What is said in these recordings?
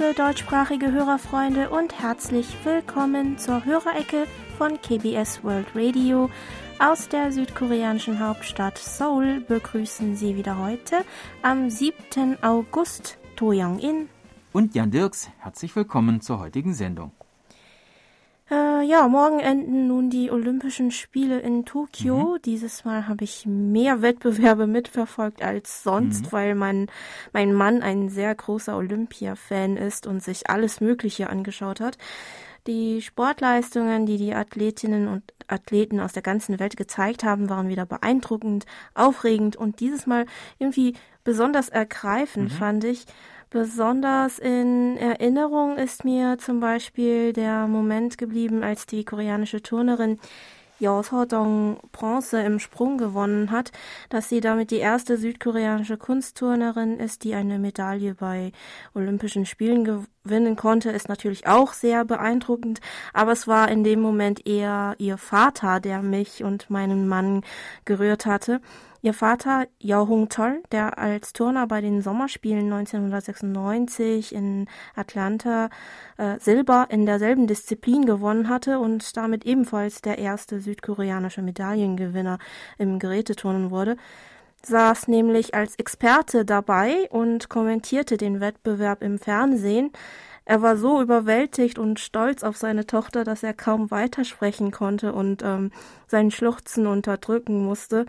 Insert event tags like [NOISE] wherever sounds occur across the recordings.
Liebe deutschsprachige Hörerfreunde und herzlich willkommen zur Hörerecke von KBS World Radio. Aus der südkoreanischen Hauptstadt Seoul begrüßen Sie wieder heute am 7. August To Young-in und Jan Dirks. Herzlich willkommen zur heutigen Sendung. Äh, ja, morgen enden nun die Olympischen Spiele in Tokio. Mhm. Dieses Mal habe ich mehr Wettbewerbe mitverfolgt als sonst, mhm. weil mein, mein Mann ein sehr großer Olympia-Fan ist und sich alles Mögliche angeschaut hat. Die Sportleistungen, die die Athletinnen und Athleten aus der ganzen Welt gezeigt haben, waren wieder beeindruckend, aufregend und dieses Mal irgendwie besonders ergreifend, mhm. fand ich. Besonders in Erinnerung ist mir zum Beispiel der Moment geblieben, als die koreanische Turnerin Yeo Seo-dong Bronze im Sprung gewonnen hat, dass sie damit die erste südkoreanische Kunstturnerin ist, die eine Medaille bei Olympischen Spielen gewinnen konnte, ist natürlich auch sehr beeindruckend, aber es war in dem Moment eher ihr Vater, der mich und meinen Mann gerührt hatte. Ihr Vater Yao Hong-chol, der als Turner bei den Sommerspielen 1996 in Atlanta äh, Silber in derselben Disziplin gewonnen hatte und damit ebenfalls der erste südkoreanische Medaillengewinner im Geräteturnen wurde, saß nämlich als Experte dabei und kommentierte den Wettbewerb im Fernsehen. Er war so überwältigt und stolz auf seine Tochter, dass er kaum weitersprechen konnte und ähm, sein Schluchzen unterdrücken musste.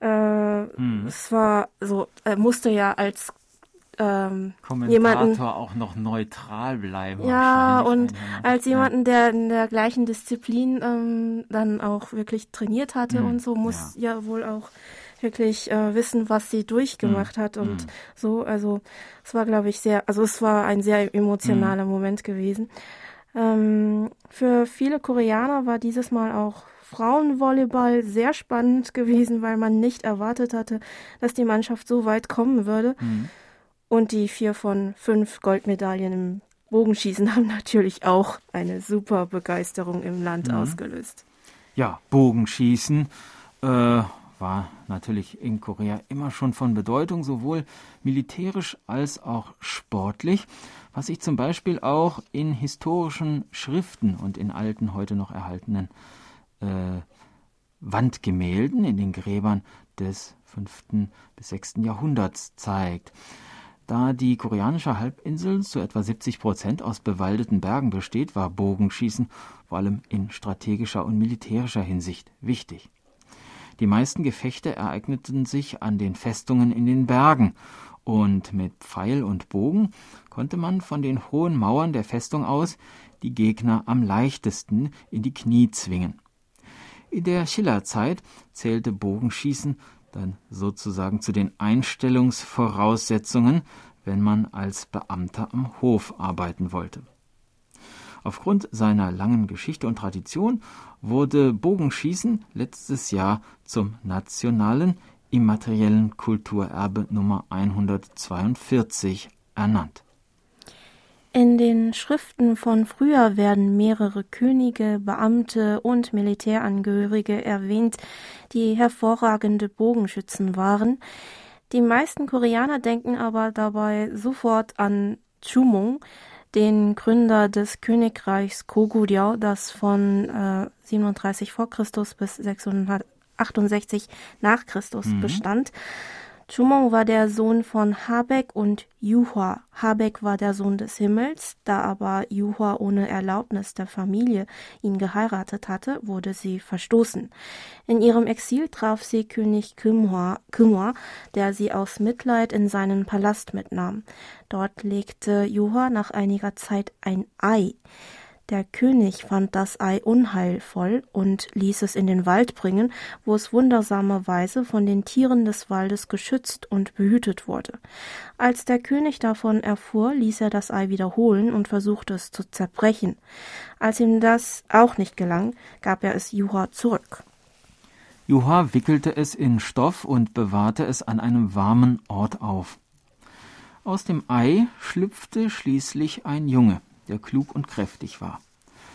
Äh, hm. Es war so, er musste ja als ähm, Kommentator jemanden, auch noch neutral bleiben. Ja, und als jemanden, der in der gleichen Disziplin ähm, dann auch wirklich trainiert hatte hm. und so, muss ja. ja, wohl auch wirklich äh, wissen, was sie durchgemacht hm. hat und hm. so. Also es war, glaube ich, sehr, also es war ein sehr emotionaler hm. Moment gewesen. Ähm, für viele Koreaner war dieses Mal auch Frauenvolleyball sehr spannend [LAUGHS] gewesen, weil man nicht erwartet hatte, dass die Mannschaft so weit kommen würde. Mhm. Und die vier von fünf Goldmedaillen im Bogenschießen [LAUGHS] haben natürlich auch eine super Begeisterung im Land mhm. ausgelöst. Ja, Bogenschießen äh, war natürlich in Korea immer schon von Bedeutung, sowohl militärisch als auch sportlich, was sich zum Beispiel auch in historischen Schriften und in alten, heute noch erhaltenen äh, Wandgemälden in den Gräbern des 5. bis 6. Jahrhunderts zeigt. Da die koreanische Halbinsel zu etwa 70 Prozent aus bewaldeten Bergen besteht, war Bogenschießen vor allem in strategischer und militärischer Hinsicht wichtig. Die meisten Gefechte ereigneten sich an den Festungen in den Bergen, und mit Pfeil und Bogen konnte man von den hohen Mauern der Festung aus die Gegner am leichtesten in die Knie zwingen. In der Schillerzeit zählte Bogenschießen dann sozusagen zu den Einstellungsvoraussetzungen, wenn man als Beamter am Hof arbeiten wollte. Aufgrund seiner langen Geschichte und Tradition wurde Bogenschießen letztes Jahr zum nationalen immateriellen Kulturerbe Nummer 142 ernannt. In den Schriften von früher werden mehrere Könige, Beamte und Militärangehörige erwähnt, die hervorragende Bogenschützen waren. Die meisten Koreaner denken aber dabei sofort an Chumong, den Gründer des Königreichs Goguryeo, das von äh, 37 vor Christus bis 668 nach Christus mhm. bestand. Chumong war der Sohn von Habeck und Yuhua. Habeck war der Sohn des Himmels, da aber Yuhua ohne Erlaubnis der Familie ihn geheiratet hatte, wurde sie verstoßen. In ihrem Exil traf sie König Kymhwa der sie aus Mitleid in seinen Palast mitnahm. Dort legte Yuhua nach einiger Zeit ein Ei. Der König fand das Ei unheilvoll und ließ es in den Wald bringen, wo es wundersamerweise von den Tieren des Waldes geschützt und behütet wurde. Als der König davon erfuhr, ließ er das Ei wiederholen und versuchte es zu zerbrechen. Als ihm das auch nicht gelang, gab er es Juha zurück. Juha wickelte es in Stoff und bewahrte es an einem warmen Ort auf. Aus dem Ei schlüpfte schließlich ein Junge der klug und kräftig war.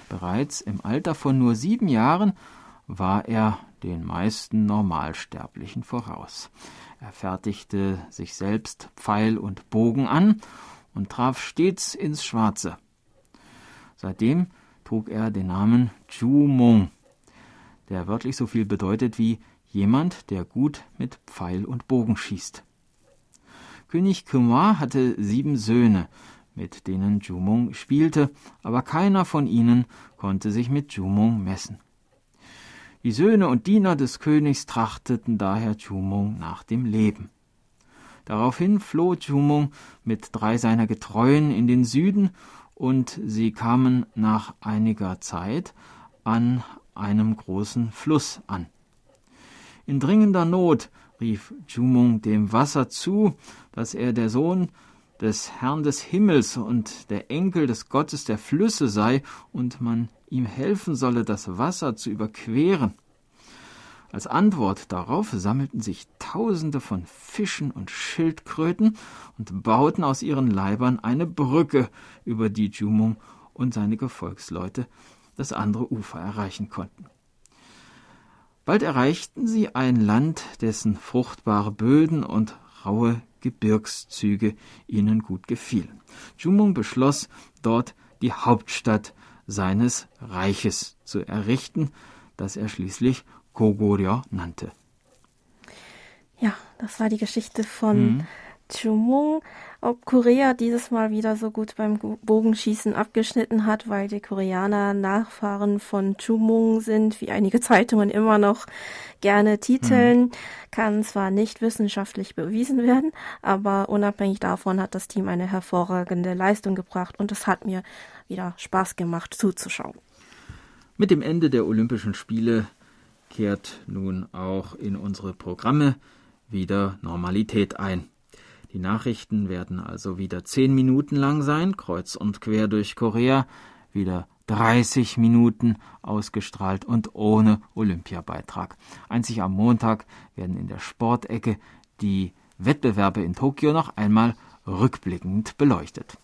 Bereits im Alter von nur sieben Jahren war er den meisten Normalsterblichen voraus. Er fertigte sich selbst Pfeil und Bogen an und traf stets ins Schwarze. Seitdem trug er den Namen Mong, der wörtlich so viel bedeutet wie jemand, der gut mit Pfeil und Bogen schießt. König Kumar hatte sieben Söhne, mit denen Jumong spielte, aber keiner von ihnen konnte sich mit Jumong messen. Die Söhne und Diener des Königs trachteten daher Jumong nach dem Leben. Daraufhin floh Jumong mit drei seiner Getreuen in den Süden und sie kamen nach einiger Zeit an einem großen Fluss an. In dringender Not rief Jumong dem Wasser zu, dass er der Sohn des Herrn des Himmels und der Enkel des Gottes der Flüsse sei und man ihm helfen solle, das Wasser zu überqueren. Als Antwort darauf sammelten sich Tausende von Fischen und Schildkröten und bauten aus ihren Leibern eine Brücke, über die Jumung und seine Gefolgsleute das andere Ufer erreichen konnten. Bald erreichten sie ein Land, dessen fruchtbare Böden und raue Gebirgszüge ihnen gut gefielen. Jumung beschloss, dort die Hauptstadt seines Reiches zu errichten, das er schließlich Kogoryo nannte. Ja, das war die Geschichte von mhm. Chumung. Ob Korea dieses Mal wieder so gut beim Bogenschießen abgeschnitten hat, weil die Koreaner Nachfahren von Chumung sind, wie einige [LAUGHS] Zeitungen immer noch gerne titeln, mhm. kann zwar nicht wissenschaftlich bewiesen werden, aber unabhängig davon hat das Team eine hervorragende Leistung gebracht und es hat mir wieder Spaß gemacht zuzuschauen. Mit dem Ende der Olympischen Spiele kehrt nun auch in unsere Programme wieder Normalität ein. Die Nachrichten werden also wieder zehn Minuten lang sein, kreuz und quer durch Korea, wieder 30 Minuten ausgestrahlt und ohne Olympiabeitrag. Einzig am Montag werden in der Sportecke die Wettbewerbe in Tokio noch einmal rückblickend beleuchtet.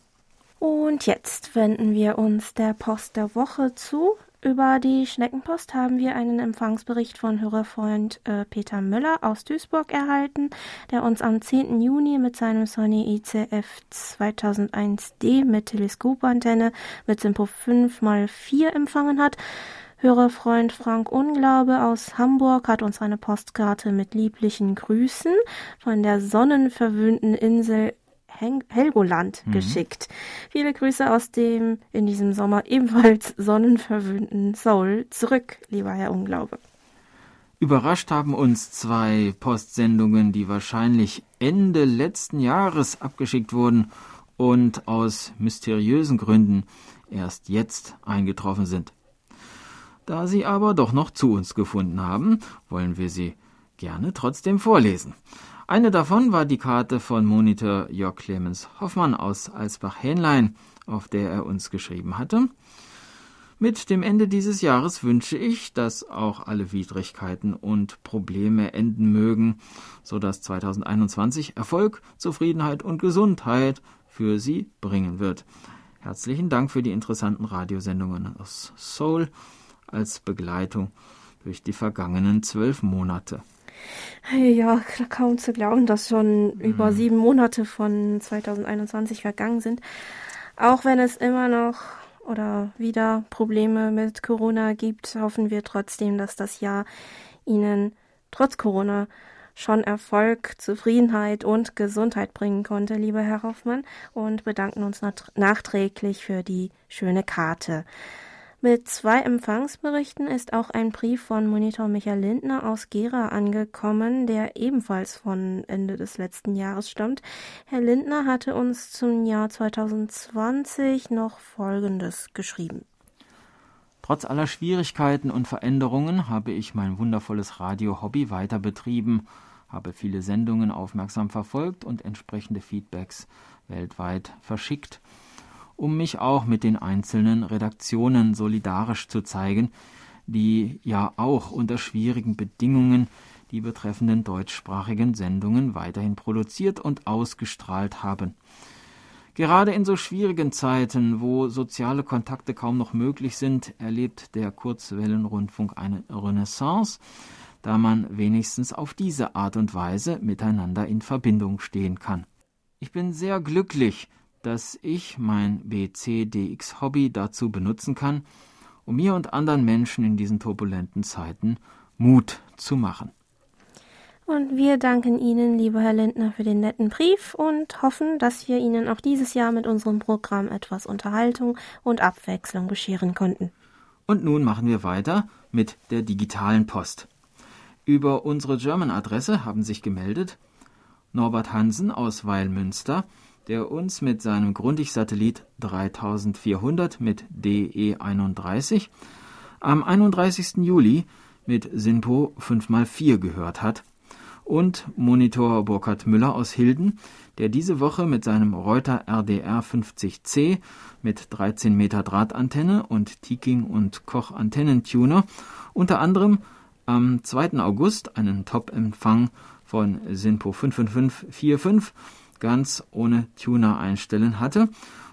Und jetzt wenden wir uns der Post der Woche zu. Über die Schneckenpost haben wir einen Empfangsbericht von Hörerfreund äh, Peter Müller aus Duisburg erhalten, der uns am 10. Juni mit seinem Sony ICF 2001D mit Teleskopantenne mit Simpo 5x4 empfangen hat. Hörerfreund Frank Unglaube aus Hamburg hat uns eine Postkarte mit lieblichen Grüßen von der sonnenverwöhnten Insel Helgoland mhm. geschickt. Viele Grüße aus dem in diesem Sommer ebenfalls [LAUGHS] sonnenverwöhnten Seoul zurück, lieber Herr Unglaube. Überrascht haben uns zwei Postsendungen, die wahrscheinlich Ende letzten Jahres abgeschickt wurden und aus mysteriösen Gründen erst jetzt eingetroffen sind. Da sie aber doch noch zu uns gefunden haben, wollen wir sie gerne trotzdem vorlesen. Eine davon war die Karte von Monitor Jörg Clemens Hoffmann aus Alsbach-Hähnlein, auf der er uns geschrieben hatte. Mit dem Ende dieses Jahres wünsche ich, dass auch alle Widrigkeiten und Probleme enden mögen, so dass 2021 Erfolg, Zufriedenheit und Gesundheit für Sie bringen wird. Herzlichen Dank für die interessanten Radiosendungen aus Seoul als Begleitung durch die vergangenen zwölf Monate. Ja, kaum zu glauben, dass schon mhm. über sieben Monate von 2021 vergangen sind. Auch wenn es immer noch oder wieder Probleme mit Corona gibt, hoffen wir trotzdem, dass das Jahr Ihnen trotz Corona schon Erfolg, Zufriedenheit und Gesundheit bringen konnte, lieber Herr Hoffmann, und bedanken uns nachträglich für die schöne Karte. Mit zwei Empfangsberichten ist auch ein Brief von Monitor Michael Lindner aus Gera angekommen, der ebenfalls von Ende des letzten Jahres stammt. Herr Lindner hatte uns zum Jahr 2020 noch Folgendes geschrieben. Trotz aller Schwierigkeiten und Veränderungen habe ich mein wundervolles Radio-Hobby weiter betrieben, habe viele Sendungen aufmerksam verfolgt und entsprechende Feedbacks weltweit verschickt um mich auch mit den einzelnen Redaktionen solidarisch zu zeigen, die ja auch unter schwierigen Bedingungen die betreffenden deutschsprachigen Sendungen weiterhin produziert und ausgestrahlt haben. Gerade in so schwierigen Zeiten, wo soziale Kontakte kaum noch möglich sind, erlebt der Kurzwellenrundfunk eine Renaissance, da man wenigstens auf diese Art und Weise miteinander in Verbindung stehen kann. Ich bin sehr glücklich, dass ich mein BCDX-Hobby dazu benutzen kann, um mir und anderen Menschen in diesen turbulenten Zeiten Mut zu machen. Und wir danken Ihnen, lieber Herr Lindner, für den netten Brief und hoffen, dass wir Ihnen auch dieses Jahr mit unserem Programm etwas Unterhaltung und Abwechslung bescheren konnten. Und nun machen wir weiter mit der digitalen Post. Über unsere German-Adresse haben sich gemeldet Norbert Hansen aus Weilmünster, der uns mit seinem Grundig-Satellit 3400 mit DE31 am 31. Juli mit SINPO 5x4 gehört hat und Monitor Burkhard Müller aus Hilden, der diese Woche mit seinem Reuter RDR 50C mit 13 Meter Drahtantenne und Tiking und Koch Antennentuner unter anderem am 2. August einen Top-Empfang von SINPO 55545 ganz ohne Tuner einstellen hatte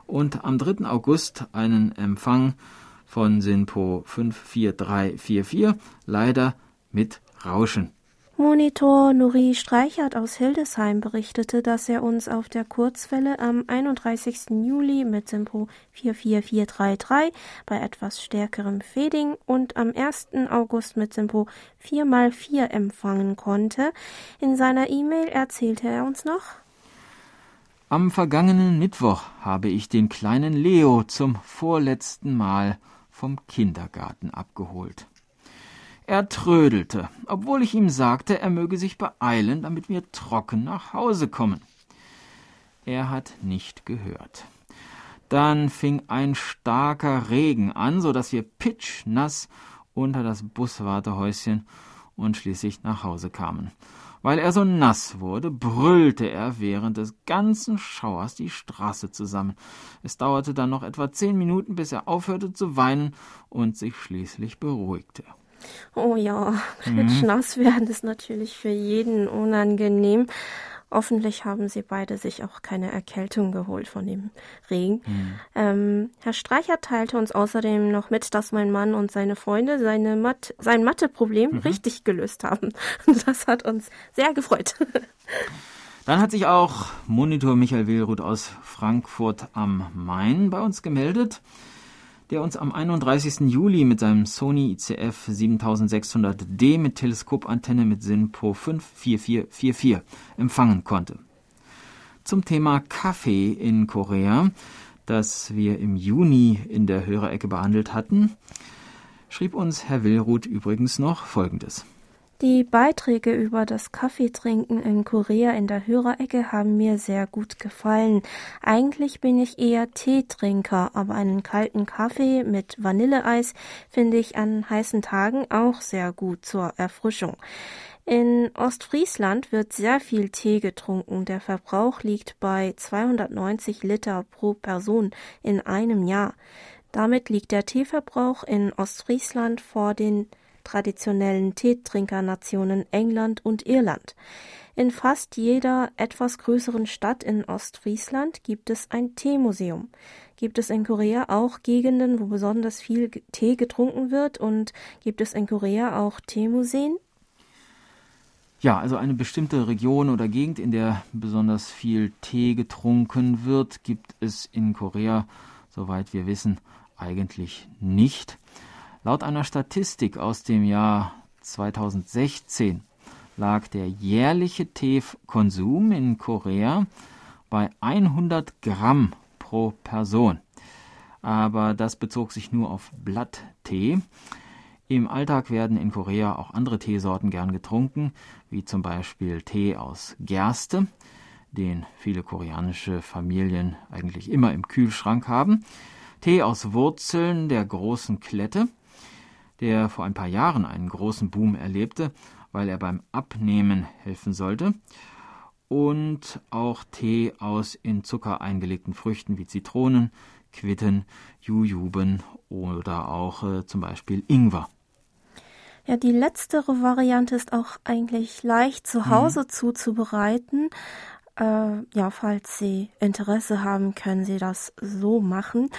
und am 3. August einen Empfang von SINPO 54344 leider mit Rauschen. Monitor Nuri Streichert aus Hildesheim berichtete, dass er uns auf der Kurzwelle am 31. Juli mit Simpo 44433 bei etwas stärkerem Fading und am 1. August mit Simpo 4x4 empfangen konnte. In seiner E-Mail erzählte er uns noch, am vergangenen Mittwoch habe ich den kleinen Leo zum vorletzten Mal vom Kindergarten abgeholt. Er trödelte, obwohl ich ihm sagte, er möge sich beeilen, damit wir trocken nach Hause kommen. Er hat nicht gehört. Dann fing ein starker Regen an, so dass wir pitschnass unter das Buswartehäuschen und schließlich nach Hause kamen. Weil er so nass wurde, brüllte er während des ganzen Schauers die Straße zusammen. Es dauerte dann noch etwa zehn Minuten, bis er aufhörte zu weinen und sich schließlich beruhigte. Oh ja, klitschnass mhm. werden ist natürlich für jeden unangenehm. Hoffentlich haben sie beide sich auch keine Erkältung geholt von dem Regen. Mhm. Ähm, Herr Streicher teilte uns außerdem noch mit, dass mein Mann und seine Freunde seine Mat sein Matheproblem mhm. richtig gelöst haben. [LAUGHS] Das hat uns sehr gefreut. [LAUGHS] Dann hat sich auch Monitor Michael Willruth aus Frankfurt am Main bei uns gemeldet der uns am 31. Juli mit seinem Sony ICF 7600D mit Teleskopantenne mit SINPO 54444 empfangen konnte. Zum Thema Kaffee in Korea, das wir im Juni in der Hörerecke behandelt hatten, schrieb uns Herr Willruth übrigens noch Folgendes. Die Beiträge über das Kaffeetrinken in Korea in der Hörerecke haben mir sehr gut gefallen. Eigentlich bin ich eher Teetrinker, aber einen kalten Kaffee mit Vanilleeis finde ich an heißen Tagen auch sehr gut zur Erfrischung. In Ostfriesland wird sehr viel Tee getrunken. Der Verbrauch liegt bei 290 Liter pro Person in einem Jahr. Damit liegt der Teeverbrauch in Ostfriesland vor den traditionellen Teetrinkernationen England und Irland. In fast jeder etwas größeren Stadt in Ostfriesland gibt es ein Teemuseum. Gibt es in Korea auch Gegenden, wo besonders viel Tee getrunken wird und gibt es in Korea auch Teemuseen? Ja, also eine bestimmte Region oder Gegend, in der besonders viel Tee getrunken wird, gibt es in Korea, soweit wir wissen, eigentlich nicht. Laut einer Statistik aus dem Jahr 2016 lag der jährliche Teekonsum in Korea bei 100 Gramm pro Person. Aber das bezog sich nur auf Blatttee. Im Alltag werden in Korea auch andere Teesorten gern getrunken, wie zum Beispiel Tee aus Gerste, den viele koreanische Familien eigentlich immer im Kühlschrank haben, Tee aus Wurzeln der großen Klette, der vor ein paar Jahren einen großen Boom erlebte, weil er beim Abnehmen helfen sollte. Und auch Tee aus in Zucker eingelegten Früchten wie Zitronen, Quitten, Jujuben oder auch äh, zum Beispiel Ingwer. Ja, die letztere Variante ist auch eigentlich leicht zu Hause mhm. zuzubereiten. Äh, ja, falls Sie Interesse haben, können Sie das so machen.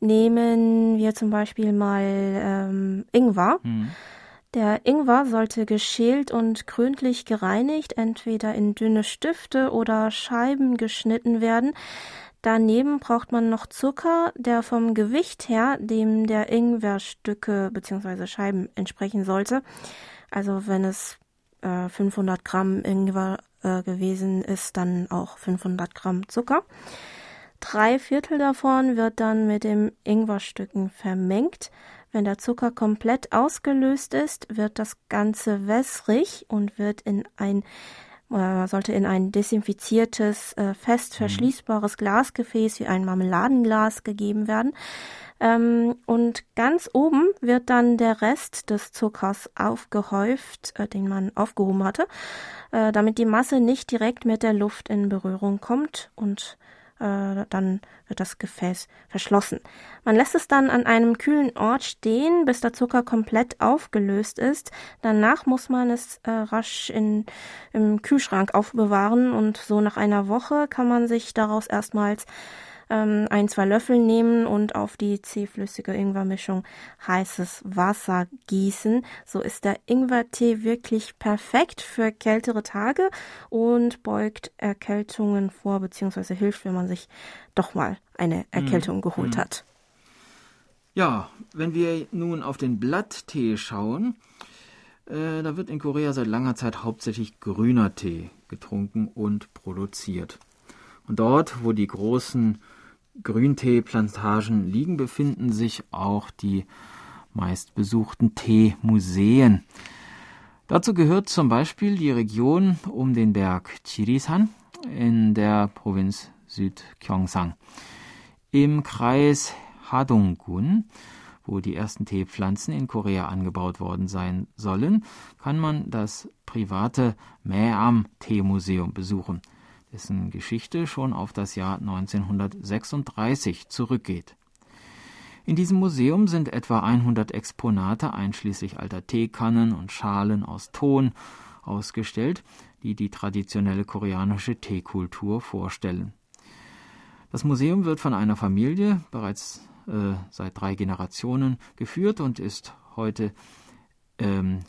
Nehmen wir zum Beispiel mal ähm, Ingwer. Mhm. Der Ingwer sollte geschält und gründlich gereinigt, entweder in dünne Stifte oder Scheiben geschnitten werden. Daneben braucht man noch Zucker, der vom Gewicht her dem der Ingwerstücke bzw. Scheiben entsprechen sollte. Also wenn es äh, 500 Gramm Ingwer äh, gewesen ist, dann auch 500 Gramm Zucker. Drei Viertel davon wird dann mit dem Ingwerstücken vermengt. Wenn der Zucker komplett ausgelöst ist, wird das Ganze wässrig und wird in ein äh, sollte in ein desinfiziertes, äh, fest mhm. verschließbares Glasgefäß wie ein Marmeladenglas gegeben werden. Ähm, und ganz oben wird dann der Rest des Zuckers aufgehäuft, äh, den man aufgehoben hatte, damit die Masse nicht direkt mit der Luft in Berührung kommt und äh, dann wird das Gefäß verschlossen. Man lässt es dann an einem kühlen Ort stehen, bis der Zucker komplett aufgelöst ist. Danach muss man es äh, rasch in, im Kühlschrank aufbewahren und so nach einer Woche kann man sich daraus erstmals ähm, ein, zwei Löffel nehmen und auf die zähflüssige Ingwermischung heißes Wasser gießen. So ist der Ingwertee wirklich perfekt für kältere Tage und beugt Erkältungen vor, beziehungsweise hilft, wenn man sich doch mal eine Erkältung mhm. geholt mhm. hat. Ja, wenn wir nun auf den Blatttee schauen, äh, da wird in Korea seit langer Zeit hauptsächlich grüner Tee getrunken und produziert. Und dort, wo die großen Grünteeplantagen liegen, befinden sich auch die meistbesuchten Teemuseen. Dazu gehört zum Beispiel die Region um den Berg Chirisan in der Provinz Südgyeongsang. Im Kreis Hadonggun, wo die ersten Teepflanzen in Korea angebaut worden sein sollen, kann man das private Maeam Teemuseum besuchen dessen Geschichte schon auf das Jahr 1936 zurückgeht. In diesem Museum sind etwa 100 Exponate einschließlich alter Teekannen und Schalen aus Ton ausgestellt, die die traditionelle koreanische Teekultur vorstellen. Das Museum wird von einer Familie bereits äh, seit drei Generationen geführt und ist heute ähm,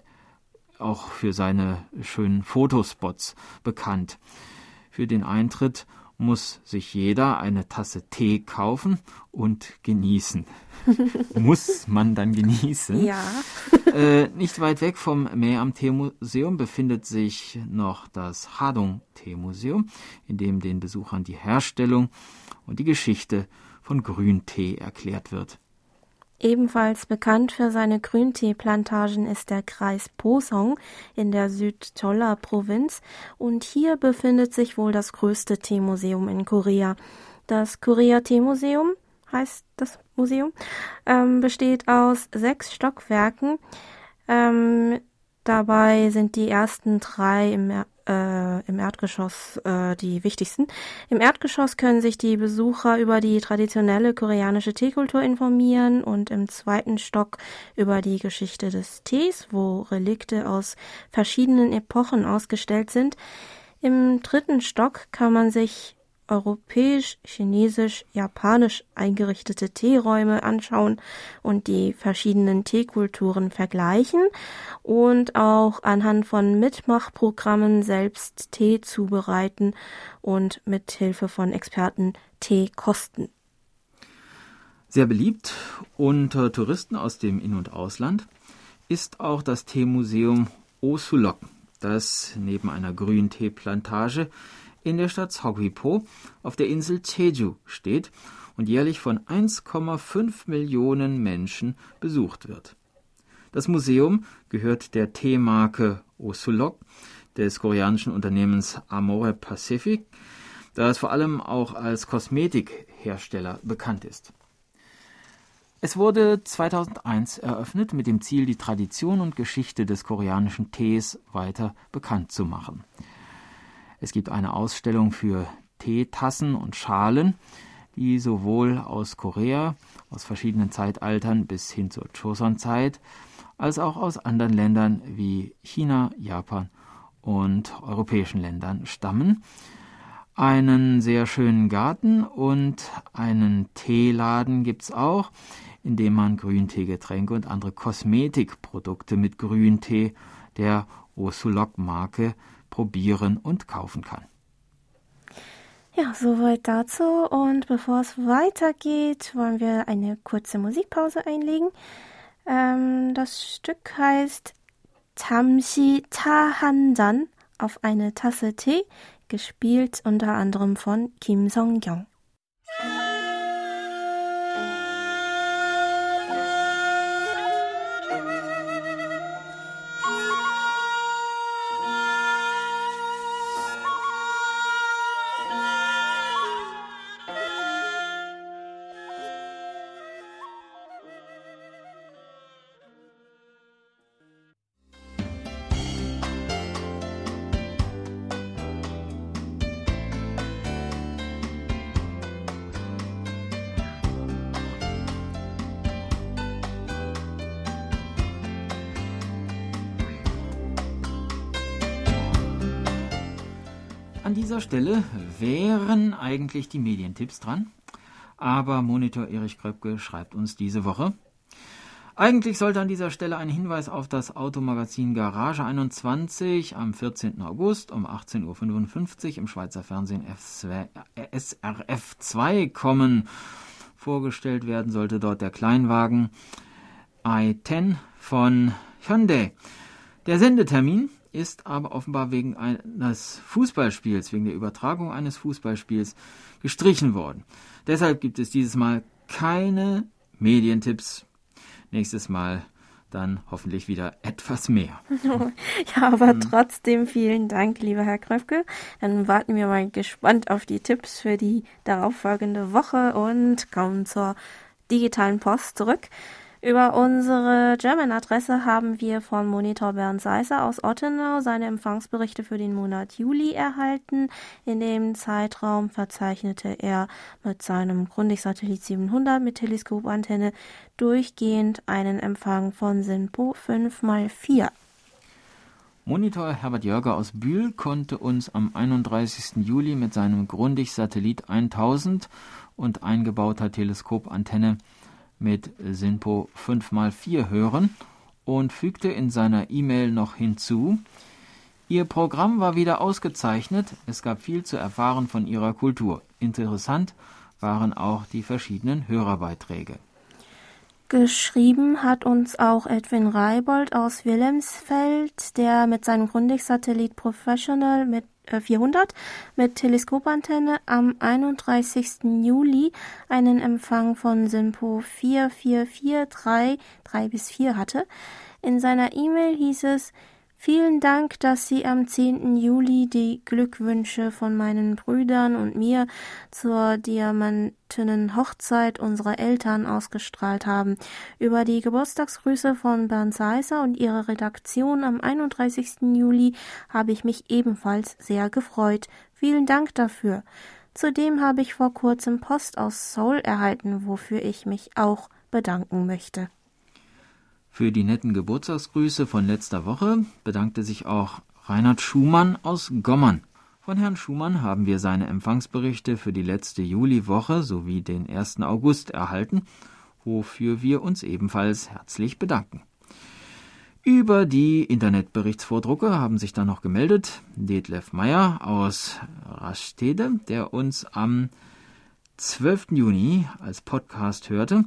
auch für seine schönen Fotospots bekannt. Für den Eintritt muss sich jeder eine Tasse Tee kaufen und genießen. [LAUGHS] muss man dann genießen. Ja. [LAUGHS] äh, nicht weit weg vom Meer am Teemuseum befindet sich noch das Hadong Teemuseum, in dem den Besuchern die Herstellung und die Geschichte von Grüntee erklärt wird. Ebenfalls bekannt für seine Grünteeplantagen ist der Kreis Posong in der Südcholla-Provinz und hier befindet sich wohl das größte Teemuseum in Korea. Das Korea Teemuseum heißt das Museum, ähm, besteht aus sechs Stockwerken. Ähm, dabei sind die ersten drei im äh, im Erdgeschoss äh, die wichtigsten. Im Erdgeschoss können sich die Besucher über die traditionelle koreanische Teekultur informieren und im zweiten Stock über die Geschichte des Tees, wo Relikte aus verschiedenen Epochen ausgestellt sind. Im dritten Stock kann man sich europäisch, chinesisch, japanisch eingerichtete Teeräume anschauen und die verschiedenen Teekulturen vergleichen und auch anhand von Mitmachprogrammen selbst Tee zubereiten und mit Hilfe von Experten Tee kosten. Sehr beliebt unter Touristen aus dem In- und Ausland ist auch das Teemuseum Osulok, das neben einer Grünteeplantage in der Stadt Seogwipo auf der Insel Jeju steht und jährlich von 1,5 Millionen Menschen besucht wird. Das Museum gehört der Teemarke Osulok des koreanischen Unternehmens Amore Pacific, das vor allem auch als Kosmetikhersteller bekannt ist. Es wurde 2001 eröffnet mit dem Ziel, die Tradition und Geschichte des koreanischen Tees weiter bekannt zu machen. Es gibt eine Ausstellung für Teetassen und Schalen, die sowohl aus Korea, aus verschiedenen Zeitaltern bis hin zur Joseon-Zeit, als auch aus anderen Ländern wie China, Japan und europäischen Ländern stammen. Einen sehr schönen Garten und einen Teeladen gibt es auch, in dem man Grünteegetränke und andere Kosmetikprodukte mit Grüntee der Osulok-Marke probieren und kaufen kann. Ja, soweit dazu. Und bevor es weitergeht, wollen wir eine kurze Musikpause einlegen. Ähm, das Stück heißt Tamsi Tahandan auf eine Tasse Tee, gespielt unter anderem von Kim Song-kyung. Dieser Stelle wären eigentlich die Medientipps dran, aber Monitor Erich Kröpke schreibt uns diese Woche. Eigentlich sollte an dieser Stelle ein Hinweis auf das Automagazin Garage 21 am 14. August um 18.55 Uhr im Schweizer Fernsehen SRF 2 kommen. Vorgestellt werden sollte dort der Kleinwagen i10 von Hyundai. Der Sendetermin ist aber offenbar wegen eines Fußballspiels, wegen der Übertragung eines Fußballspiels gestrichen worden. Deshalb gibt es dieses Mal keine Medientipps. Nächstes Mal dann hoffentlich wieder etwas mehr. [LAUGHS] Ja, aber hm. trotzdem vielen Dank, lieber Herr Kröpke. Dann warten wir mal gespannt auf die Tipps für die darauffolgende Woche und kommen zur digitalen Post zurück. Über unsere German-Adresse haben wir von Monitor Bernd Seisser aus Ottenau seine Empfangsberichte für den Monat Juli erhalten. In dem Zeitraum verzeichnete er mit seinem Grundig-Satellit 700 mit Teleskopantenne durchgehend einen Empfang von SINPO 5x4. Monitor Herbert Jörger aus Bühl konnte uns am 31. Juli mit seinem Grundig-Satellit 1000 und eingebauter Teleskopantenne mit SINPO 5x4 hören und fügte in seiner E-Mail noch hinzu, Ihr Programm war wieder ausgezeichnet, es gab viel zu erfahren von Ihrer Kultur. Interessant waren auch die verschiedenen Hörerbeiträge. Geschrieben hat uns auch Edwin Reibold aus Wilhelmsfeld, der mit seinem Grundig-Satellit Professional mit 400 äh, mit Teleskopantenne am 31. Juli einen Empfang von SINPO 4443 3 bis 4 hatte. In seiner E-Mail hieß es, Vielen Dank, dass Sie am 10. Juli die Glückwünsche von meinen Brüdern und mir zur diamantenen Hochzeit unserer Eltern ausgestrahlt haben. Über die Geburtstagsgrüße von Bernd Seiser und ihre Redaktion am 31. Juli habe ich mich ebenfalls sehr gefreut. Vielen Dank dafür. Zudem habe ich vor kurzem Post aus Seoul erhalten, wofür ich mich auch bedanken möchte. Für die netten Geburtstagsgrüße von letzter Woche bedankte sich auch Reinhard Schumann aus Gommern. Von Herrn Schumann haben wir seine Empfangsberichte für die letzte Juliwoche sowie den 1. August erhalten, wofür wir uns ebenfalls herzlich bedanken. Über die Internetberichtsvordrucke haben sich dann noch gemeldet Detlef Meyer aus Rastede, der uns am 12. Juni als Podcast hörte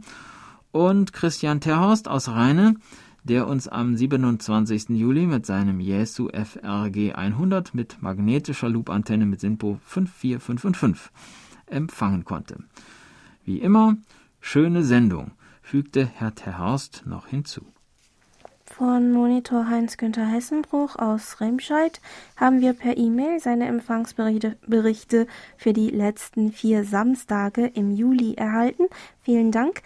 und Christian Terhorst aus Rheine, der uns am 27. Juli mit seinem Jesu FRG 100 mit magnetischer Loopantenne mit SINPO 54555 empfangen konnte. Wie immer, schöne Sendung, fügte Herr Terhorst noch hinzu. Von Monitor Heinz-Günther Hessenbruch aus Remscheid haben wir per E-Mail seine Empfangsberichte für die letzten vier Samstage im Juli erhalten. Vielen Dank.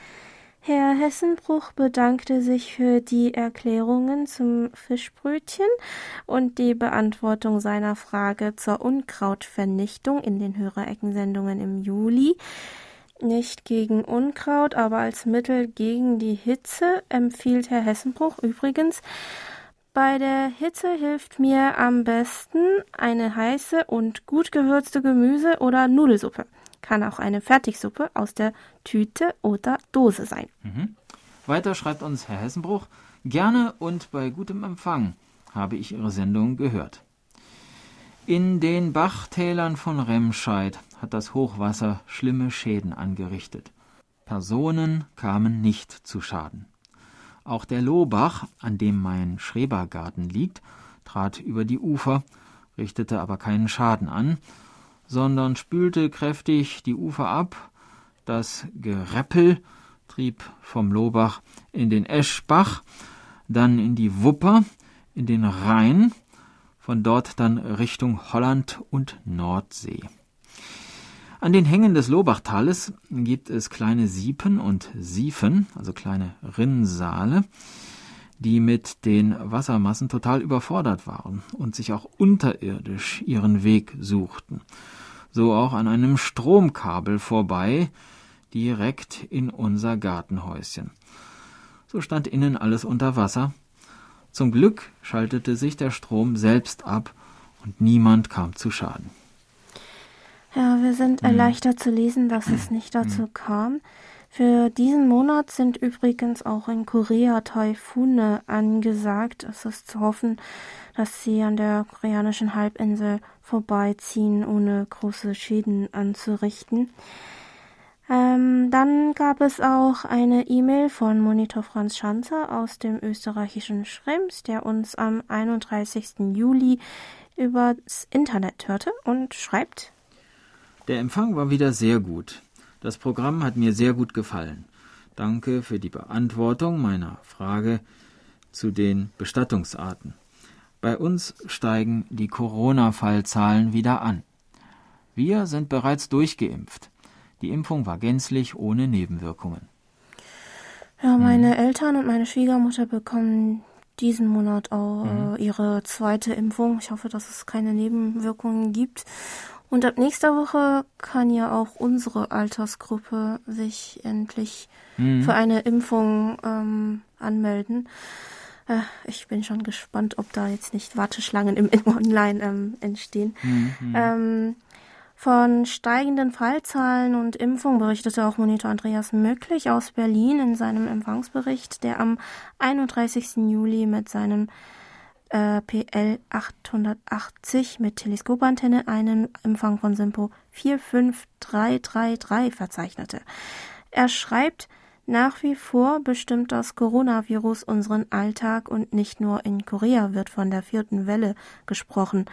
Herr Hessenbruch bedankte sich für die Erklärungen zum Fischbrötchen und die Beantwortung seiner Frage zur Unkrautvernichtung in den Hörereckensendungen im Juli. Nicht gegen Unkraut, aber als Mittel gegen die Hitze empfiehlt Herr Hessenbruch übrigens bei der Hitze hilft mir am besten eine heiße und gut gewürzte Gemüse- oder Nudelsuppe kann auch eine Fertigsuppe aus der Tüte oder Dose sein. Mhm. Weiter schreibt uns Herr Hessenbruch, gerne und bei gutem Empfang habe ich Ihre Sendung gehört. In den Bachtälern von Remscheid hat das Hochwasser schlimme Schäden angerichtet. Personen kamen nicht zu Schaden. Auch der Lohbach, an dem mein Schrebergarten liegt, trat über die Ufer, richtete aber keinen Schaden an, sondern spülte kräftig die Ufer ab. Das Geräppel trieb vom Lohbach in den Eschbach, dann in die Wupper, in den Rhein, von dort dann Richtung Holland und Nordsee. An den Hängen des Lobachtales gibt es kleine Siepen und Siefen, also kleine Rinnsale, die mit den Wassermassen total überfordert waren und sich auch unterirdisch ihren Weg suchten so auch an einem Stromkabel vorbei, direkt in unser Gartenhäuschen. So stand innen alles unter Wasser. Zum Glück schaltete sich der Strom selbst ab und niemand kam zu Schaden. Ja, wir sind hm. erleichtert zu lesen, dass es nicht dazu hm. kam. Für diesen Monat sind übrigens auch in Korea Taifune angesagt. Es ist zu hoffen, dass sie an der koreanischen Halbinsel vorbeiziehen, ohne große Schäden anzurichten. Ähm, dann gab es auch eine E-Mail von Monitor Franz Schanzer aus dem österreichischen Schrems, der uns am 31. Juli übers Internet hörte und schreibt. Der Empfang war wieder sehr gut. Das Programm hat mir sehr gut gefallen. Danke für die Beantwortung meiner Frage zu den Bestattungsarten. Bei uns steigen die Corona-Fallzahlen wieder an. Wir sind bereits durchgeimpft. Die Impfung war gänzlich ohne Nebenwirkungen. Ja, meine hm. Eltern und meine Schwiegermutter bekommen diesen Monat auch mhm. ihre zweite Impfung. Ich hoffe, dass es keine Nebenwirkungen gibt. Und ab nächster Woche kann ja auch unsere Altersgruppe sich endlich mhm. für eine Impfung ähm, anmelden. Äh, ich bin schon gespannt, ob da jetzt nicht Warteschlangen im, im Online ähm, entstehen. Mhm. Ähm, von steigenden Fallzahlen und Impfungen berichtete auch Monitor Andreas Möglich aus Berlin in seinem Empfangsbericht, der am 31. Juli mit seinem äh, PL 880 mit Teleskopantenne einen Empfang von Simpo 45333 verzeichnete. Er schreibt, nach wie vor bestimmt das Coronavirus unseren Alltag und nicht nur in Korea wird von der vierten Welle gesprochen.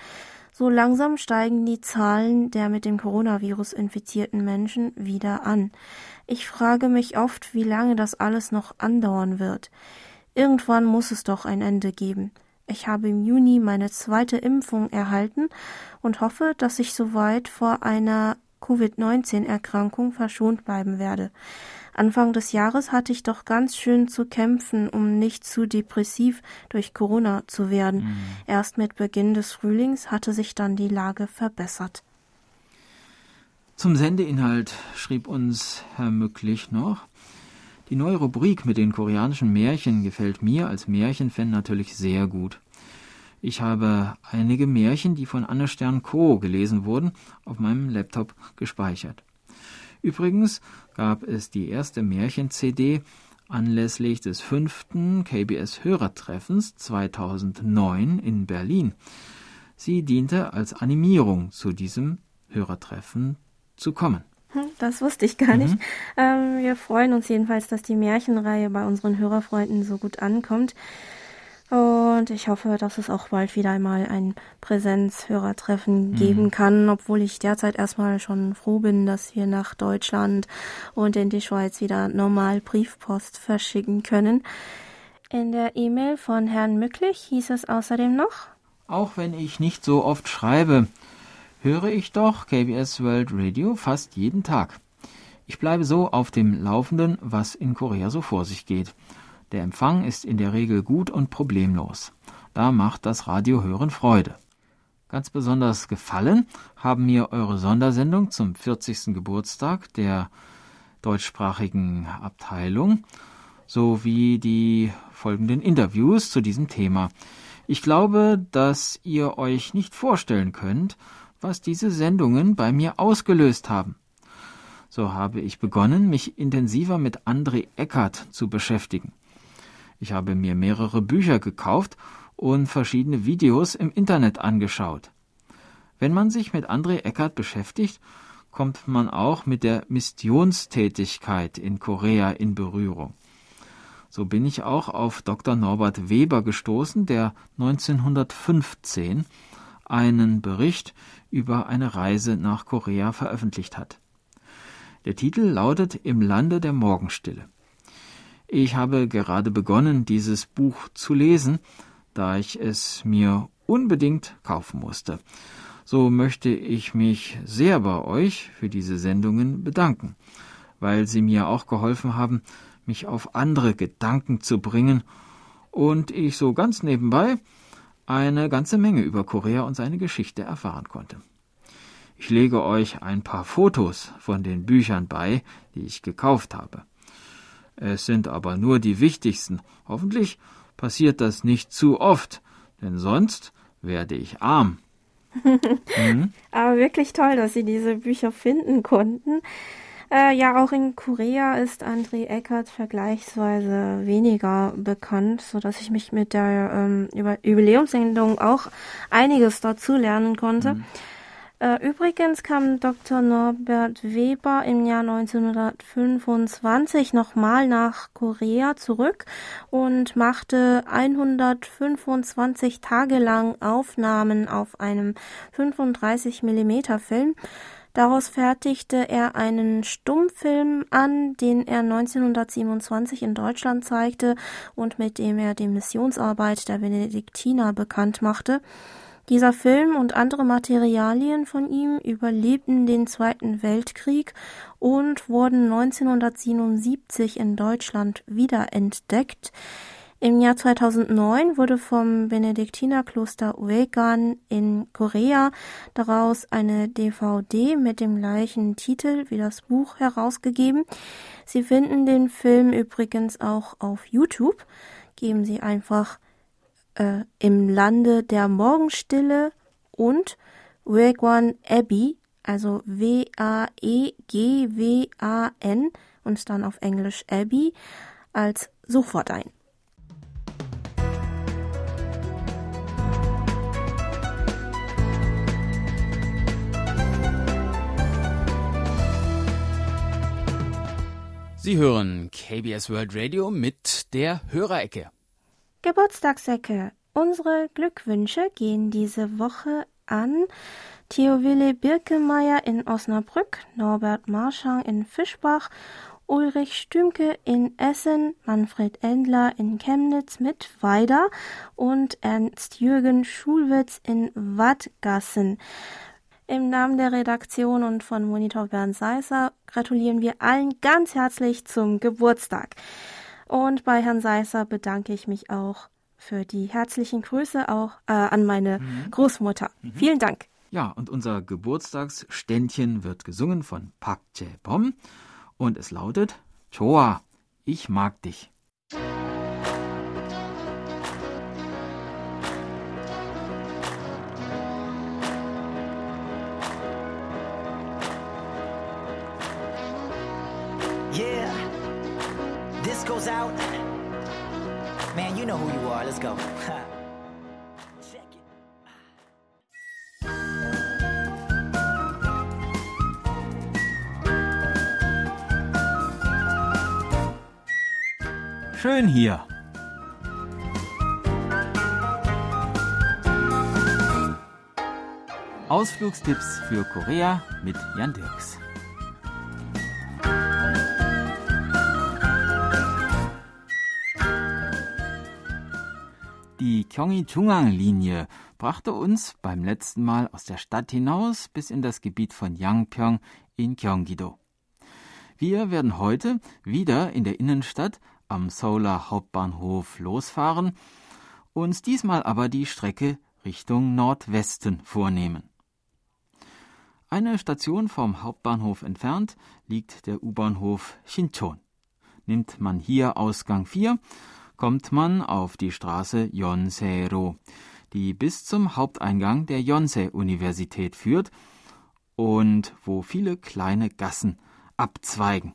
So langsam steigen die Zahlen der mit dem Coronavirus infizierten Menschen wieder an. Ich frage mich oft, wie lange das alles noch andauern wird. Irgendwann muss es doch ein Ende geben. Ich habe im Juni meine zweite Impfung erhalten und hoffe, dass ich soweit vor einer Covid-19-Erkrankung verschont bleiben werde. Anfang des Jahres hatte ich doch ganz schön zu kämpfen, um nicht zu depressiv durch Corona zu werden. Mhm. Erst mit Beginn des Frühlings hatte sich dann die Lage verbessert. Zum Sendeinhalt schrieb uns Herr Mücklich noch, die neue Rubrik mit den koreanischen Märchen gefällt mir als Märchenfan natürlich sehr gut. Ich habe einige Märchen, die von Anne Stern Co. gelesen wurden, auf meinem Laptop gespeichert. Übrigens gab es die erste Märchen-CD anlässlich des fünften KBS-Hörertreffens 2009 in Berlin. Sie diente als Animierung zu diesem Hörertreffen zu kommen. [LAUGHS] Das wusste ich gar nicht. Mhm. Ähm, wir freuen uns jedenfalls, dass die Märchenreihe bei unseren Hörerfreunden so gut ankommt. Und ich hoffe, dass es auch bald wieder einmal ein Präsenzhörertreffen mhm. geben kann, obwohl ich derzeit erstmal schon froh bin, dass wir nach Deutschland und in die Schweiz wieder normal Briefpost verschicken können. In der E-Mail von Herrn Mücklich hieß es außerdem noch, auch wenn ich nicht so oft schreibe, höre ich doch KBS World Radio fast jeden Tag. Ich bleibe so auf dem Laufenden, was in Korea so vor sich geht. Der Empfang ist in der Regel gut und problemlos. Da macht das Radiohören Freude. Ganz besonders gefallen haben mir eure Sondersendung zum 40. Geburtstag der deutschsprachigen Abteilung sowie die folgenden Interviews zu diesem Thema. Ich glaube, dass ihr euch nicht vorstellen könnt, was diese Sendungen bei mir ausgelöst haben. So habe ich begonnen, mich intensiver mit André Eckert zu beschäftigen. Ich habe mir mehrere Bücher gekauft und verschiedene Videos im Internet angeschaut. Wenn man sich mit André Eckert beschäftigt, kommt man auch mit der Missionstätigkeit in Korea in Berührung. So bin ich auch auf Dr. Norbert Weber gestoßen, der 1915 einen Bericht über eine Reise nach Korea veröffentlicht hat. Der Titel lautet Im Lande der Morgenstille. Ich habe gerade begonnen, dieses Buch zu lesen, da ich es mir unbedingt kaufen musste. So möchte ich mich sehr bei euch für diese Sendungen bedanken, weil sie mir auch geholfen haben, mich auf andere Gedanken zu bringen und ich so ganz nebenbei eine ganze Menge über Korea und seine Geschichte erfahren konnte. Ich lege euch ein paar Fotos von den Büchern bei, die ich gekauft habe. Es sind aber nur die wichtigsten. Hoffentlich passiert das nicht zu oft, denn sonst werde ich arm. [LAUGHS] mhm. Aber wirklich toll, dass Sie diese Bücher finden konnten. Äh, ja, auch in Korea ist André Eckert vergleichsweise weniger bekannt, so dass ich mich mit der ähm, Über Jubiläumssendung auch einiges dazu lernen konnte. Mhm. Äh, übrigens kam Dr. Norbert Weber im Jahr 1925 nochmal nach Korea zurück und machte 125 Tage lang Aufnahmen auf einem 35 mm Film. Daraus fertigte er einen Stummfilm an, den er 1927 in Deutschland zeigte und mit dem er die Missionsarbeit der Benediktiner bekannt machte. Dieser Film und andere Materialien von ihm überlebten den Zweiten Weltkrieg und wurden 1977 in Deutschland wiederentdeckt. Im Jahr 2009 wurde vom Benediktinerkloster Uegan in Korea daraus eine DVD mit dem gleichen Titel wie das Buch herausgegeben. Sie finden den Film übrigens auch auf YouTube. Geben Sie einfach äh, im Lande der Morgenstille und Uegan Abbey, also W-A-E-G-W-A-N und dann auf Englisch Abbey als Suchwort ein. Sie hören KBS World Radio mit der Hörerecke. Geburtstagsecke. Unsere Glückwünsche gehen diese Woche an Theowille Birkemeyer in Osnabrück, Norbert Marschang in Fischbach, Ulrich Stümke in Essen, Manfred Endler in Chemnitz mit Weida und Ernst Jürgen Schulwitz in Wattgassen. Im Namen der Redaktion und von Monitor Bernd Seisser gratulieren wir allen ganz herzlich zum Geburtstag. Und bei Herrn Seisser bedanke ich mich auch für die herzlichen Grüße auch äh, an meine mhm. Großmutter. Mhm. Vielen Dank. Ja, und unser Geburtstagsständchen wird gesungen von Park Jae-bom und es lautet Choa, ich mag dich. Ausflugstipps für Korea mit Jan Dirks. Die Gyeonggi-Jungang-Linie brachte uns beim letzten Mal aus der Stadt hinaus bis in das Gebiet von Yangpyeong in Gyeonggi-do. Wir werden heute wieder in der Innenstadt am Seouler Hauptbahnhof losfahren, uns diesmal aber die Strecke Richtung Nordwesten vornehmen. Eine Station vom Hauptbahnhof entfernt liegt der U-Bahnhof Shinchon. Nimmt man hier Ausgang 4, kommt man auf die Straße Yonsei-ro, die bis zum Haupteingang der Yonsei-Universität führt und wo viele kleine Gassen abzweigen.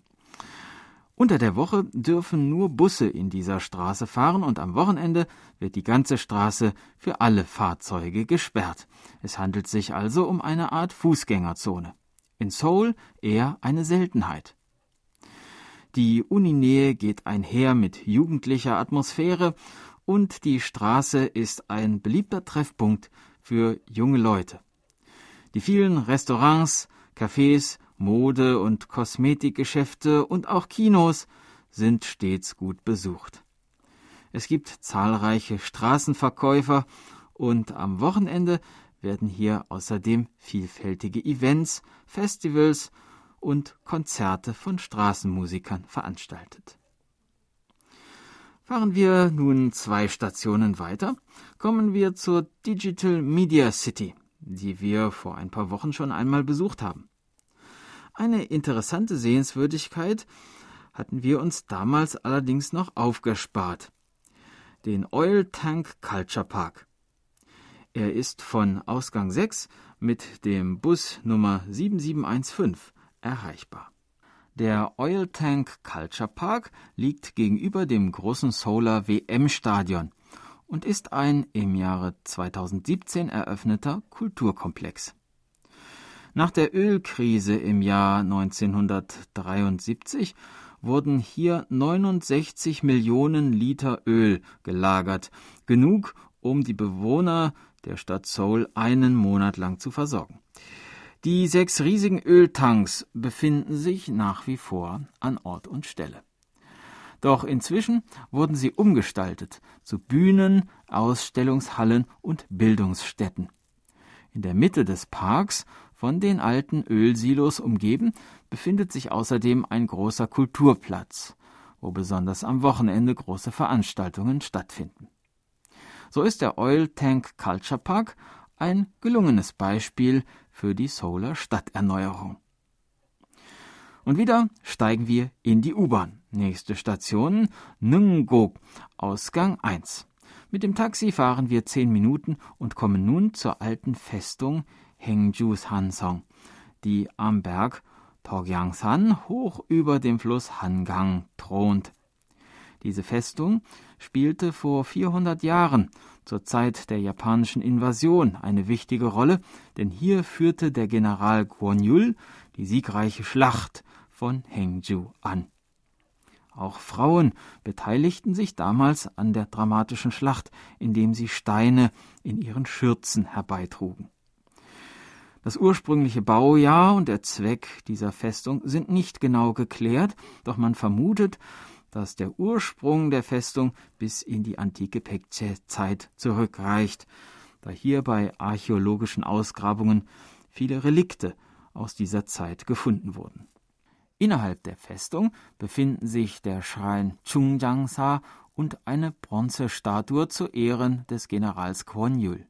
Unter der Woche dürfen nur Busse in dieser Straße fahren und am Wochenende wird die ganze Straße für alle Fahrzeuge gesperrt. Es handelt sich also um eine Art Fußgängerzone. In Seoul eher eine Seltenheit. Die Uninähe geht einher mit jugendlicher Atmosphäre und die Straße ist ein beliebter Treffpunkt für junge Leute. Die vielen Restaurants, Cafés, Mode- und Kosmetikgeschäfte und auch Kinos sind stets gut besucht. Es gibt zahlreiche Straßenverkäufer und am Wochenende werden hier außerdem vielfältige Events, Festivals und Konzerte von Straßenmusikern veranstaltet. Fahren wir nun zwei Stationen weiter, kommen wir zur Digital Media City, die wir vor ein paar Wochen schon einmal besucht haben. Eine interessante Sehenswürdigkeit hatten wir uns damals allerdings noch aufgespart. Den Oil Tank Culture Park. Er ist von Ausgang 6 mit dem Bus Nummer 7715 erreichbar. Der Oil Tank Culture Park liegt gegenüber dem großen Solar WM Stadion und ist ein im Jahre 2017 eröffneter Kulturkomplex. Nach der Ölkrise im Jahr 1973 wurden hier 69 Millionen Liter Öl gelagert, genug, um die Bewohner der Stadt Seoul einen Monat lang zu versorgen. Die sechs riesigen Öltanks befinden sich nach wie vor an Ort und Stelle. Doch inzwischen wurden sie umgestaltet zu Bühnen, Ausstellungshallen und Bildungsstätten. In der Mitte des Parks von den alten Ölsilos umgeben, befindet sich außerdem ein großer Kulturplatz, wo besonders am Wochenende große Veranstaltungen stattfinden. So ist der Oil Tank Culture Park ein gelungenes Beispiel für die Solar Stadterneuerung. Und wieder steigen wir in die U-Bahn. Nächste Station Nungok, Ausgang 1. Mit dem Taxi fahren wir zehn Minuten und kommen nun zur alten Festung Hengjus Hansong, die am Berg Togyangsan hoch über dem Fluss Hangang thront. Diese Festung spielte vor 400 Jahren zur Zeit der japanischen Invasion eine wichtige Rolle, denn hier führte der General Gwonyul die siegreiche Schlacht von Hengju an. Auch Frauen beteiligten sich damals an der dramatischen Schlacht, indem sie Steine in ihren Schürzen herbeitrugen. Das ursprüngliche Baujahr und der Zweck dieser Festung sind nicht genau geklärt, doch man vermutet, dass der Ursprung der Festung bis in die antike Pekce-Zeit zurückreicht, da hier bei archäologischen Ausgrabungen viele Relikte aus dieser Zeit gefunden wurden. Innerhalb der Festung befinden sich der Schrein Chungjangsa und eine Bronzestatue zu Ehren des Generals Kwon Yul.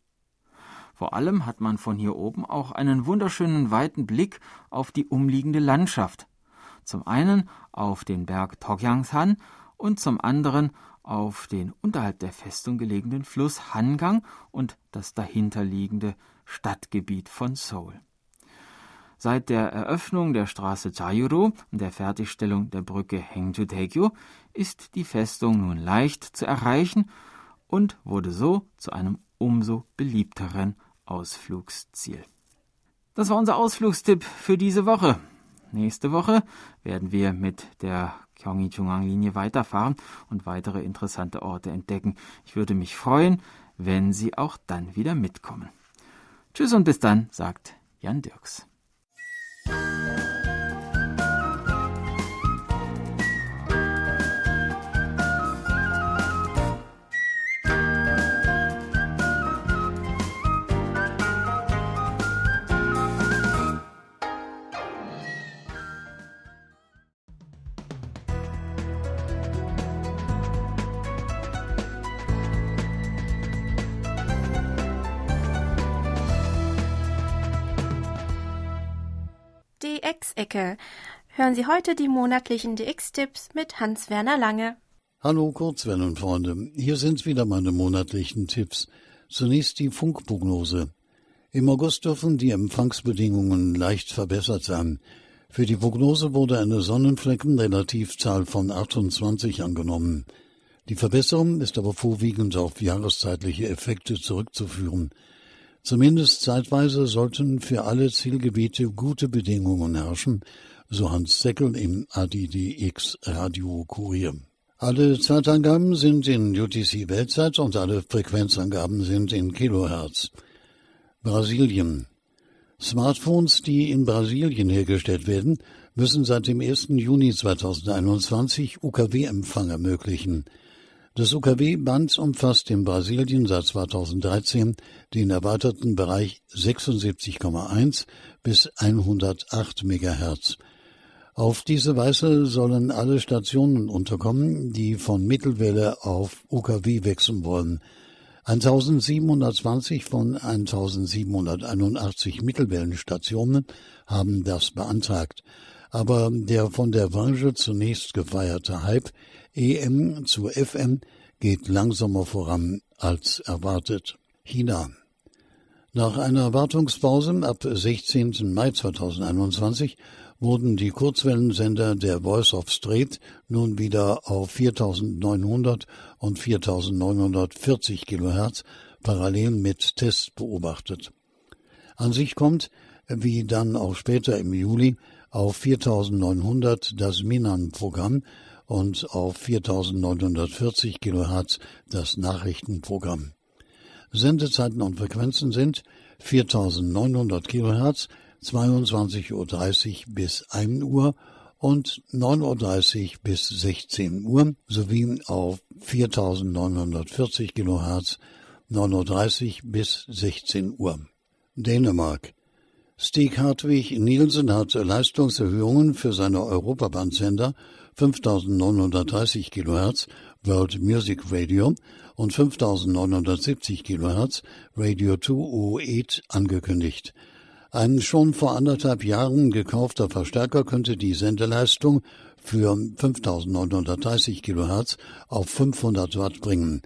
Vor allem hat man von hier oben auch einen wunderschönen weiten Blick auf die umliegende Landschaft. Zum einen auf den Berg Togyangsan und zum anderen auf den unterhalb der Festung gelegenen Fluss Hangang und das dahinterliegende Stadtgebiet von Seoul. Seit der Eröffnung der Straße Jayuro und der Fertigstellung der Brücke Hengju-daegyo ist die Festung nun leicht zu erreichen und wurde so zu einem umso beliebteren Ausflugsziel. Das war unser Ausflugstipp für diese Woche. Nächste Woche werden wir mit der Gyeonggi-Jungang-Linie weiterfahren und weitere interessante Orte entdecken. Ich würde mich freuen, wenn Sie auch dann wieder mitkommen. Tschüss und bis dann, sagt Jan Dirks. Hören Sie heute die monatlichen DX-Tipps mit Hans-Werner Lange. Hallo Kurzwellenfreunde, hier sind wieder meine monatlichen Tipps. Zunächst die Funkprognose. Im August dürfen die Empfangsbedingungen leicht verbessert sein. Für die Prognose wurde eine Sonnenflecken-Relativzahl von 28 angenommen. Die Verbesserung ist aber vorwiegend auf jahreszeitliche Effekte zurückzuführen. Zumindest zeitweise sollten für alle Zielgebiete gute Bedingungen herrschen, so Hans Seckel im ADDX Radio Kurier. Alle Zeitangaben sind in UTC Weltzeit und alle Frequenzangaben sind in Kilohertz. Brasilien. Smartphones, die in Brasilien hergestellt werden, müssen seit dem 1. Juni 2021 UKW-Empfang ermöglichen. Das UKW-Band umfasst in Brasilien seit 2013 den erweiterten Bereich 76,1 bis 108 MHz. Auf diese Weise sollen alle Stationen unterkommen, die von Mittelwelle auf UKW wechseln wollen. 1720 von 1781 Mittelwellenstationen haben das beantragt. Aber der von der Branche zunächst gefeierte Hype EM zu FM geht langsamer voran als erwartet. China. Nach einer Wartungspause ab 16. Mai 2021 wurden die Kurzwellensender der Voice of Strait nun wieder auf 4900 und 4940 Kilohertz parallel mit Tests beobachtet. An sich kommt, wie dann auch später im Juli, auf 4900 das Minan-Programm und auf 4940 Kilohertz das Nachrichtenprogramm. Sendezeiten und Frequenzen sind 4900 Kilohertz 22.30 Uhr bis 1 Uhr und 9.30 Uhr bis 16 Uhr sowie auf 4940 kHz 9.30 Uhr bis 16 Uhr. Dänemark. Stig Hartwig Nielsen hat Leistungserhöhungen für seine Europabandsender 5930 kHz World Music Radio und 5970 kHz Radio 2 OED angekündigt. Ein schon vor anderthalb Jahren gekaufter Verstärker könnte die Sendeleistung für 5930 Kilohertz auf 500 Watt bringen.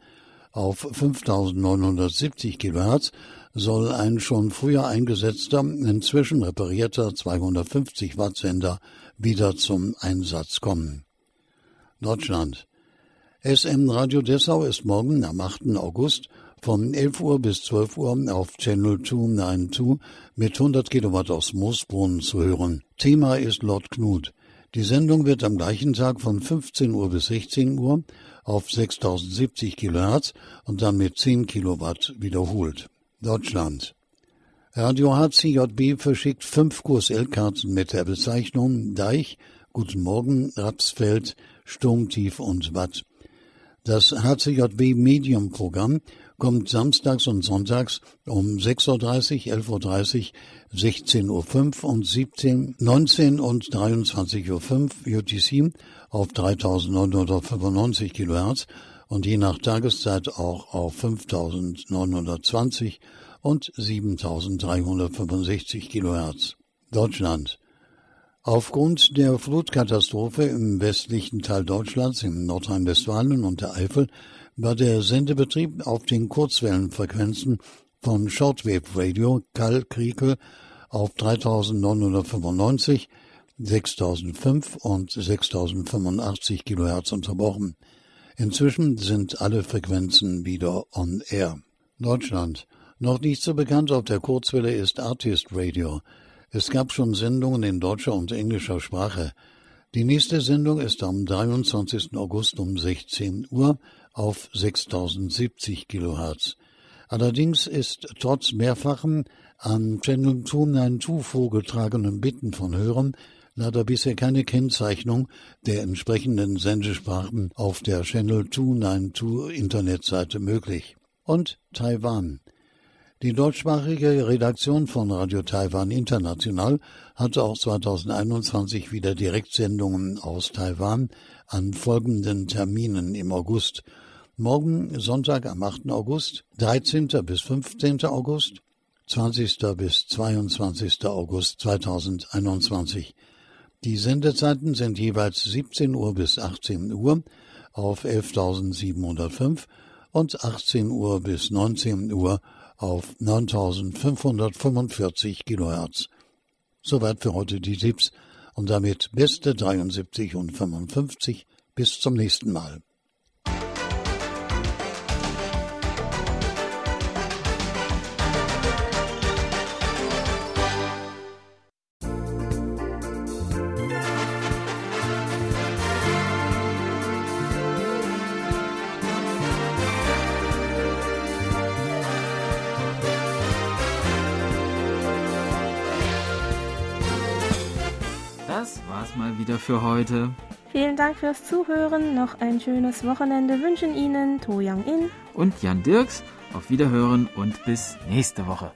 Auf 5970 Kilohertz soll ein schon früher eingesetzter, inzwischen reparierter 250 Watt Sender wieder zum Einsatz kommen. Deutschland. SM Radio Dessau ist morgen am 8. August von 11 Uhr bis 12 Uhr auf Channel 292 mit 100 Kilowatt aus Moosbrunn zu hören. Thema ist Lord Knut. Die Sendung wird am gleichen Tag von 15 Uhr bis 16 Uhr auf 6070 Kilohertz und dann mit 10 Kilowatt wiederholt. Deutschland. Radio HCJB verschickt fünf QSL-Karten mit der Bezeichnung Deich, Guten Morgen, Rapsfeld, Sturmtief und Watt. Das HCJB Medium Programm kommt samstags und sonntags um 6.30 Uhr, 11.30 Uhr, 16.05 Uhr und 17, 19 und 23.05 Uhr UTC auf 3995 Kilohertz und je nach Tageszeit auch auf 5920 und 7365 Kilohertz. Deutschland. Aufgrund der Flutkatastrophe im westlichen Teil Deutschlands, im Nordrhein-Westfalen und der Eifel, war der Sendebetrieb auf den Kurzwellenfrequenzen von Shortwave Radio Kall Kriekel auf 3995, 6005 und 6085 Kilohertz unterbrochen. Inzwischen sind alle Frequenzen wieder on air. Deutschland. Noch nicht so bekannt auf der Kurzwelle ist Artist Radio. Es gab schon Sendungen in deutscher und englischer Sprache. Die nächste Sendung ist am 23. August um 16 Uhr auf 6070 Kilohertz. Allerdings ist trotz mehrfachen an Channel 292 vorgetragenen Bitten von Hörern leider bisher keine Kennzeichnung der entsprechenden Sendesprachen auf der Channel 292 Internetseite möglich. Und Taiwan. Die deutschsprachige Redaktion von Radio Taiwan International hatte auch 2021 wieder Direktsendungen aus Taiwan an folgenden Terminen im August Morgen Sonntag am 8. August, 13. bis 15. August, 20. bis 22. August 2021. Die Sendezeiten sind jeweils 17 Uhr bis 18 Uhr auf 11.705 und 18 Uhr bis 19 Uhr auf 9.545 Kilohertz. Soweit für heute die Tipps Und damit beste 73 und 55. Bis zum nächsten Mal. Für heute. Vielen Dank fürs Zuhören. Noch ein schönes Wochenende wünschen Ihnen To Young In Und Jan Dirks, auf Wiederhören und bis nächste Woche.